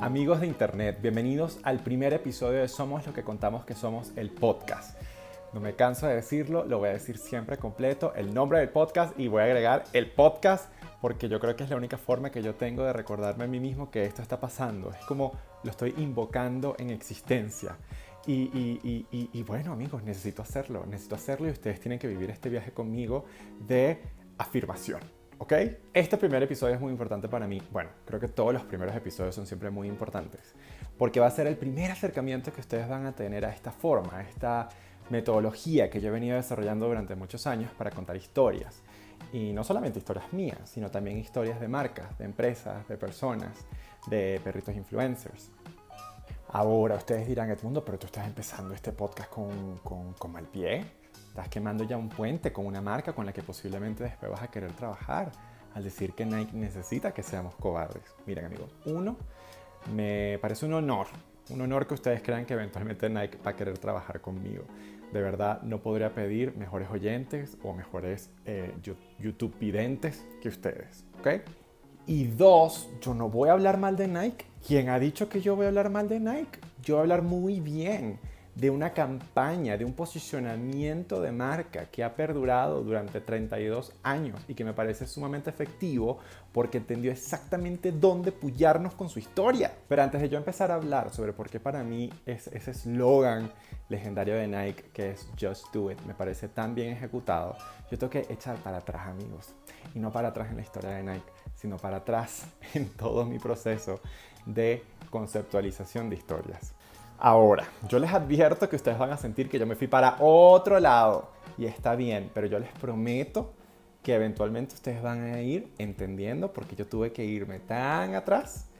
Amigos de Internet, bienvenidos al primer episodio de Somos lo que contamos que somos el podcast. No me canso de decirlo, lo voy a decir siempre completo, el nombre del podcast y voy a agregar el podcast porque yo creo que es la única forma que yo tengo de recordarme a mí mismo que esto está pasando. Es como lo estoy invocando en existencia. Y, y, bueno amigos, necesito hacerlo, necesito hacerlo y ustedes tienen que vivir este viaje conmigo de afirmación. ¿Ok? Este primer episodio es muy importante para mí. Bueno, creo que todos los primeros episodios son siempre muy importantes, porque va a ser el primer acercamiento que ustedes van a tener a esta forma, a esta metodología que yo he venido desarrollando durante muchos años para contar historias. Y no solamente historias mías, sino también historias de marcas, de empresas, de personas, de perritos influencers. Ahora ustedes dirán, Edmundo, pero tú estás empezando este podcast con, con, con mal pie. Estás quemando ya un puente con una marca con la que posiblemente después vas a querer trabajar al decir que Nike necesita que seamos cobardes. Miren amigos, uno, me parece un honor, un honor que ustedes crean que eventualmente Nike va a querer trabajar conmigo. De verdad, no podría pedir mejores oyentes o mejores eh, YouTube videntes que ustedes, ¿ok? Y dos, yo no voy a hablar mal de Nike. ¿Quién ha dicho que yo voy a hablar mal de Nike? Yo voy a hablar muy bien de una campaña, de un posicionamiento de marca que ha perdurado durante 32 años y que me parece sumamente efectivo porque entendió exactamente dónde pullarnos con su historia. Pero antes de yo empezar a hablar sobre por qué para mí es ese eslogan legendario de Nike que es Just Do It me parece tan bien ejecutado, yo tengo que echar para atrás amigos. Y no para atrás en la historia de Nike, sino para atrás en todo mi proceso de conceptualización de historias. Ahora, yo les advierto que ustedes van a sentir que yo me fui para otro lado y está bien, pero yo les prometo que eventualmente ustedes van a ir entendiendo porque yo tuve que irme tan atrás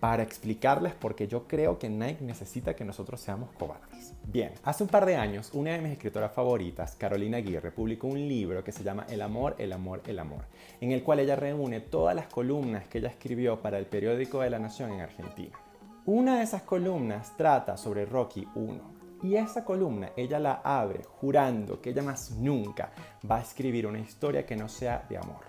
para explicarles por qué yo creo que Nike necesita que nosotros seamos cobardes. Bien, hace un par de años una de mis escritoras favoritas, Carolina Aguirre, publicó un libro que se llama El amor, el amor, el amor, en el cual ella reúne todas las columnas que ella escribió para el periódico de la Nación en Argentina. Una de esas columnas trata sobre Rocky 1 y esa columna ella la abre jurando que ella más nunca va a escribir una historia que no sea de amor.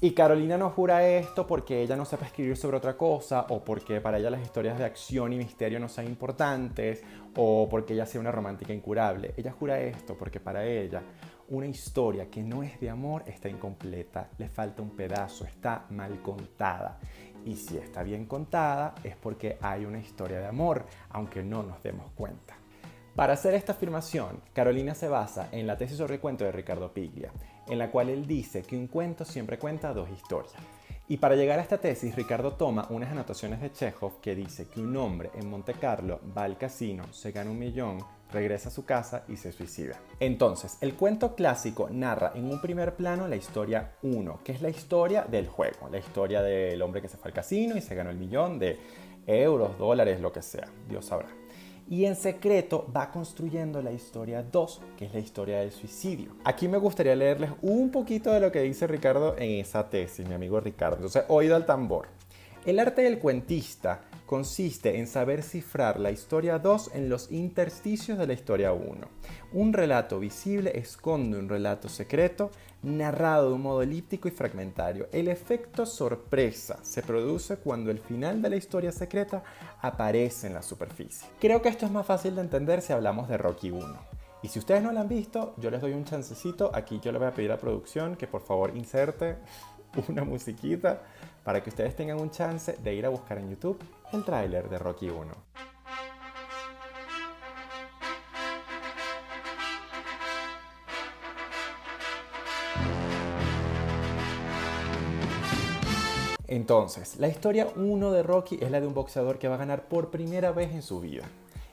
Y Carolina no jura esto porque ella no sepa escribir sobre otra cosa o porque para ella las historias de acción y misterio no sean importantes o porque ella sea una romántica incurable. Ella jura esto porque para ella una historia que no es de amor está incompleta, le falta un pedazo, está mal contada. Y si está bien contada es porque hay una historia de amor, aunque no nos demos cuenta. Para hacer esta afirmación, Carolina se basa en la tesis sobre cuento de Ricardo Piglia, en la cual él dice que un cuento siempre cuenta dos historias. Y para llegar a esta tesis, Ricardo toma unas anotaciones de Chekhov que dice que un hombre en Monte Carlo va al casino, se gana un millón, regresa a su casa y se suicida. Entonces, el cuento clásico narra en un primer plano la historia 1, que es la historia del juego, la historia del hombre que se fue al casino y se ganó el millón de euros, dólares, lo que sea, Dios sabrá. Y en secreto va construyendo la historia 2, que es la historia del suicidio. Aquí me gustaría leerles un poquito de lo que dice Ricardo en esa tesis, mi amigo Ricardo. Entonces, oído al tambor. El arte del cuentista consiste en saber cifrar la historia 2 en los intersticios de la historia 1. Un relato visible esconde un relato secreto narrado de un modo elíptico y fragmentario. El efecto sorpresa se produce cuando el final de la historia secreta aparece en la superficie. Creo que esto es más fácil de entender si hablamos de Rocky 1. Y si ustedes no lo han visto, yo les doy un chancecito. Aquí yo le voy a pedir a producción que por favor inserte una musiquita para que ustedes tengan un chance de ir a buscar en YouTube el tráiler de Rocky 1. Entonces, la historia 1 de Rocky es la de un boxeador que va a ganar por primera vez en su vida.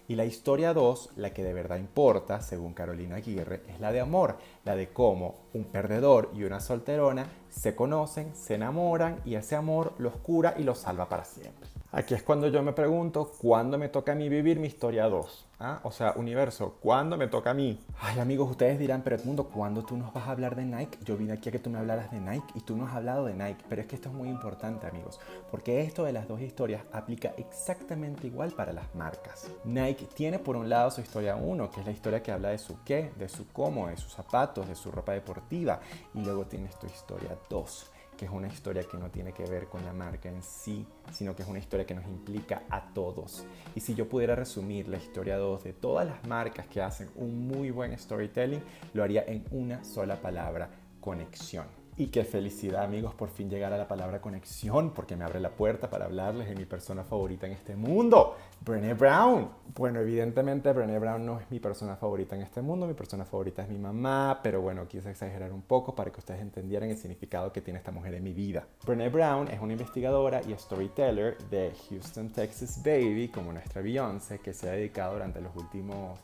Y la historia 2, la que de verdad importa, según Carolina Aguirre, es la de amor, la de cómo un perdedor y una solterona se conocen, se enamoran y ese amor los cura y los salva para siempre. Aquí es cuando yo me pregunto, ¿cuándo me toca a mí vivir mi historia 2? ¿Ah? O sea, universo, ¿cuándo me toca a mí? Ay, amigos, ustedes dirán, pero Edmundo, ¿cuándo tú nos vas a hablar de Nike? Yo vine aquí a que tú me hablaras de Nike y tú no has hablado de Nike. Pero es que esto es muy importante, amigos, porque esto de las dos historias aplica exactamente igual para las marcas. Nike tiene por un lado su historia 1, que es la historia que habla de su qué, de su cómo, de sus zapatos, de su ropa deportiva. Y luego tienes tu historia 2 que es una historia que no tiene que ver con la marca en sí, sino que es una historia que nos implica a todos. Y si yo pudiera resumir la historia 2 de todas las marcas que hacen un muy buen storytelling, lo haría en una sola palabra, conexión. Y qué felicidad amigos por fin llegar a la palabra conexión porque me abre la puerta para hablarles de mi persona favorita en este mundo, Brené Brown. Bueno, evidentemente Brené Brown no es mi persona favorita en este mundo, mi persona favorita es mi mamá, pero bueno, quise exagerar un poco para que ustedes entendieran el significado que tiene esta mujer en mi vida. Brené Brown es una investigadora y storyteller de Houston, Texas Baby, como nuestra Beyoncé, que se ha dedicado durante los últimos,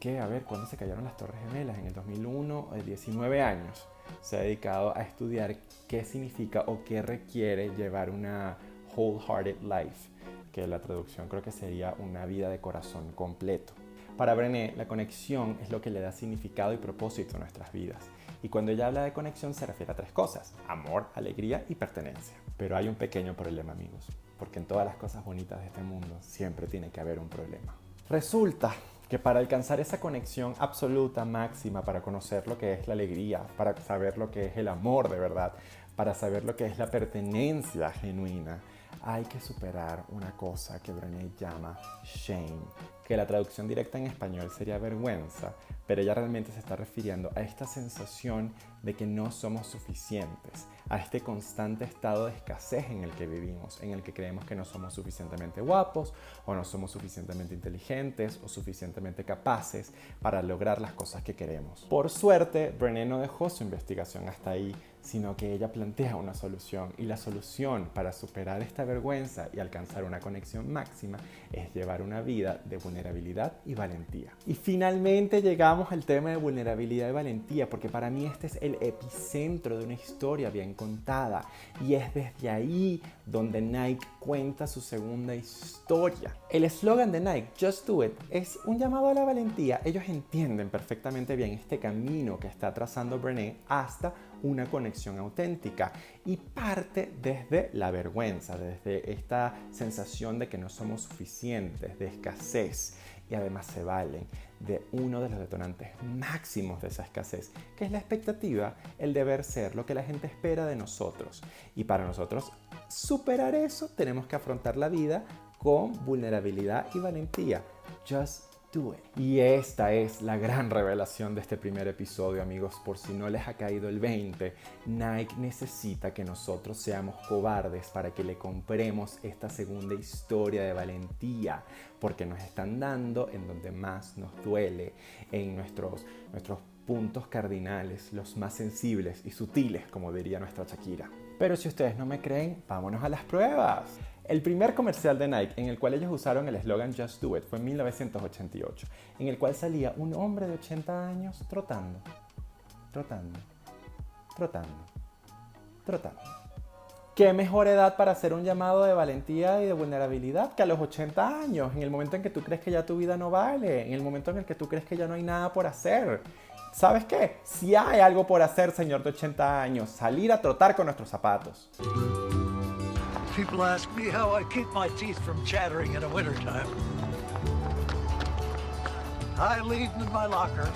¿qué? A ver, ¿cuándo se cayeron las Torres Gemelas? En el 2001, 19 años se ha dedicado a estudiar qué significa o qué requiere llevar una wholehearted life, que la traducción creo que sería una vida de corazón completo. Para Brené, la conexión es lo que le da significado y propósito a nuestras vidas. Y cuando ella habla de conexión se refiere a tres cosas, amor, alegría y pertenencia. Pero hay un pequeño problema amigos, porque en todas las cosas bonitas de este mundo siempre tiene que haber un problema. Resulta que para alcanzar esa conexión absoluta, máxima, para conocer lo que es la alegría, para saber lo que es el amor de verdad, para saber lo que es la pertenencia genuina, hay que superar una cosa que Brené llama shame, que la traducción directa en español sería vergüenza, pero ella realmente se está refiriendo a esta sensación de que no somos suficientes, a este constante estado de escasez en el que vivimos, en el que creemos que no somos suficientemente guapos o no somos suficientemente inteligentes o suficientemente capaces para lograr las cosas que queremos. Por suerte, Brené no dejó su investigación hasta ahí, sino que ella plantea una solución y la solución para superar esta vergüenza y alcanzar una conexión máxima es llevar una vida de vulnerabilidad y valentía. Y finalmente llegamos al tema de vulnerabilidad y valentía, porque para mí este es el epicentro de una historia bien contada y es desde ahí donde Nike cuenta su segunda historia. El eslogan de Nike, Just Do It, es un llamado a la valentía. Ellos entienden perfectamente bien este camino que está trazando Brené hasta una conexión auténtica y parte desde la vergüenza, desde esta sensación de que no somos suficientes, de escasez y además se valen de uno de los detonantes máximos de esa escasez, que es la expectativa, el deber ser, lo que la gente espera de nosotros. Y para nosotros superar eso tenemos que afrontar la vida con vulnerabilidad y valentía. Just y esta es la gran revelación de este primer episodio, amigos. Por si no les ha caído el 20, Nike necesita que nosotros seamos cobardes para que le compremos esta segunda historia de valentía, porque nos están dando en donde más nos duele, en nuestros, nuestros puntos cardinales, los más sensibles y sutiles, como diría nuestra Shakira. Pero si ustedes no me creen, vámonos a las pruebas. El primer comercial de Nike en el cual ellos usaron el eslogan Just Do It fue en 1988, en el cual salía un hombre de 80 años trotando, trotando, trotando, trotando. ¿Qué mejor edad para hacer un llamado de valentía y de vulnerabilidad que a los 80 años, en el momento en que tú crees que ya tu vida no vale, en el momento en el que tú crees que ya no hay nada por hacer? ¿Sabes qué? Si hay algo por hacer, señor de 80 años, salir a trotar con nuestros zapatos. People ask me how I keep my teeth from chattering in wintertime. I leave them in my locker.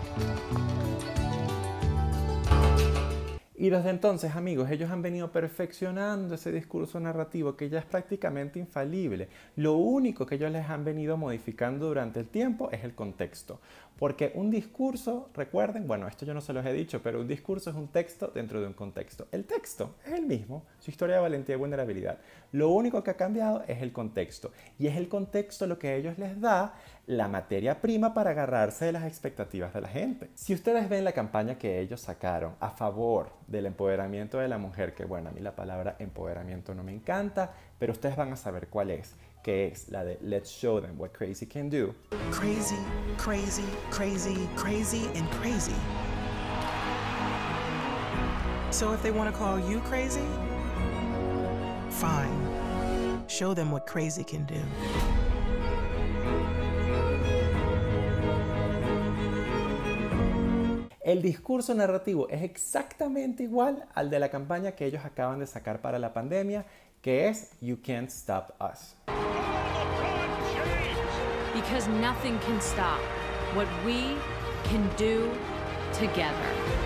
Y desde entonces, amigos, ellos han venido perfeccionando ese discurso narrativo que ya es prácticamente infalible. Lo único que ellos les han venido modificando durante el tiempo es el contexto. Porque un discurso, recuerden, bueno, esto yo no se los he dicho, pero un discurso es un texto dentro de un contexto. El texto es el mismo, su historia de valentía y vulnerabilidad. Lo único que ha cambiado es el contexto. Y es el contexto lo que a ellos les da la materia prima para agarrarse de las expectativas de la gente. Si ustedes ven la campaña que ellos sacaron a favor del empoderamiento de la mujer, que bueno, a mí la palabra empoderamiento no me encanta, pero ustedes van a saber cuál es que es la de Let's Show Them What Crazy Can Do. Crazy, crazy, crazy, crazy and crazy. So if they want to call you crazy, fine. Show them what crazy can do. El discurso narrativo es exactamente igual al de la campaña que ellos acaban de sacar para la pandemia, que es You Can't Stop Us. because nothing can stop what we can do together.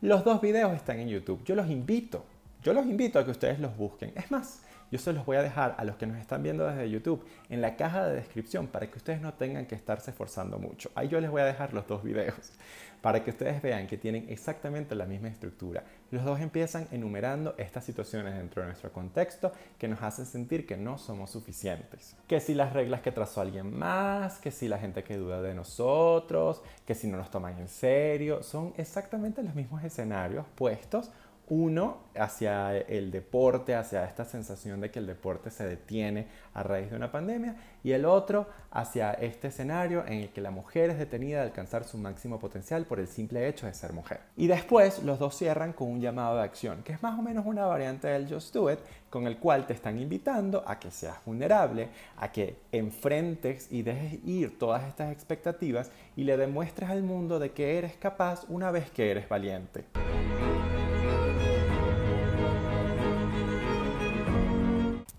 Los dos videos están en YouTube. Yo los invito, yo los invito a que ustedes los busquen. Es más, yo se los voy a dejar a los que nos están viendo desde YouTube en la caja de descripción para que ustedes no tengan que estarse esforzando mucho. Ahí yo les voy a dejar los dos videos para que ustedes vean que tienen exactamente la misma estructura. Los dos empiezan enumerando estas situaciones dentro de nuestro contexto que nos hacen sentir que no somos suficientes. Que si las reglas que trazó alguien más, que si la gente que duda de nosotros, que si no nos toman en serio, son exactamente los mismos escenarios puestos uno hacia el deporte, hacia esta sensación de que el deporte se detiene a raíz de una pandemia, y el otro hacia este escenario en el que la mujer es detenida de alcanzar su máximo potencial por el simple hecho de ser mujer. Y después los dos cierran con un llamado de acción, que es más o menos una variante del Just Do It, con el cual te están invitando a que seas vulnerable, a que enfrentes y dejes ir todas estas expectativas y le demuestres al mundo de que eres capaz una vez que eres valiente.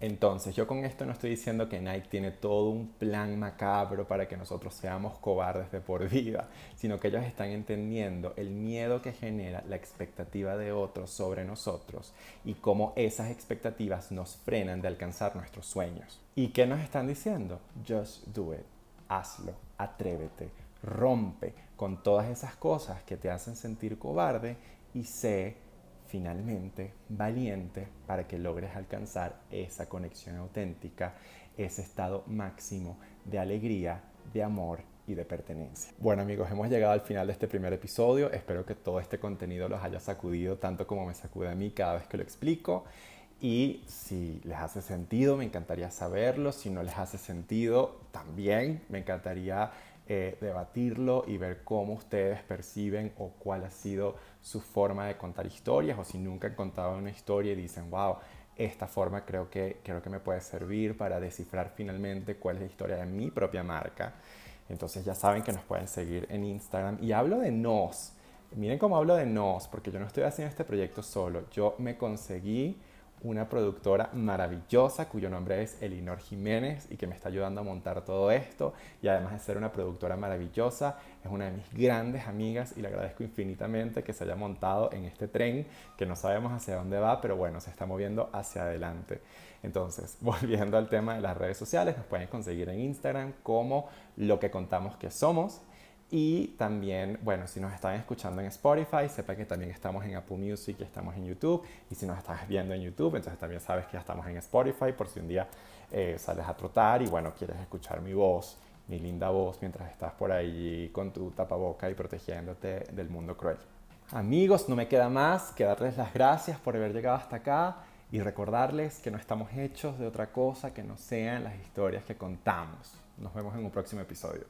Entonces, yo con esto no estoy diciendo que Nike tiene todo un plan macabro para que nosotros seamos cobardes de por vida, sino que ellos están entendiendo el miedo que genera la expectativa de otros sobre nosotros y cómo esas expectativas nos frenan de alcanzar nuestros sueños. ¿Y qué nos están diciendo? Just do it. Hazlo, atrévete, rompe con todas esas cosas que te hacen sentir cobarde y sé finalmente valiente para que logres alcanzar esa conexión auténtica, ese estado máximo de alegría, de amor y de pertenencia. Bueno amigos, hemos llegado al final de este primer episodio. Espero que todo este contenido los haya sacudido tanto como me sacude a mí cada vez que lo explico. Y si les hace sentido, me encantaría saberlo. Si no les hace sentido, también me encantaría eh, debatirlo y ver cómo ustedes perciben o cuál ha sido su forma de contar historias o si nunca han contado una historia y dicen, wow, esta forma creo que, creo que me puede servir para descifrar finalmente cuál es la historia de mi propia marca. Entonces ya saben que nos pueden seguir en Instagram. Y hablo de nos. Miren cómo hablo de nos, porque yo no estoy haciendo este proyecto solo. Yo me conseguí una productora maravillosa cuyo nombre es Elinor Jiménez y que me está ayudando a montar todo esto y además de ser una productora maravillosa es una de mis grandes amigas y le agradezco infinitamente que se haya montado en este tren que no sabemos hacia dónde va pero bueno se está moviendo hacia adelante. Entonces volviendo al tema de las redes sociales nos pueden conseguir en Instagram como lo que contamos que somos y también, bueno, si nos están escuchando en Spotify, sepa que también estamos en Apple Music y estamos en YouTube. Y si nos estás viendo en YouTube, entonces también sabes que ya estamos en Spotify por si un día eh, sales a trotar y bueno, quieres escuchar mi voz, mi linda voz, mientras estás por ahí con tu tapaboca y protegiéndote del mundo cruel. Amigos, no me queda más que darles las gracias por haber llegado hasta acá y recordarles que no estamos hechos de otra cosa que no sean las historias que contamos. Nos vemos en un próximo episodio.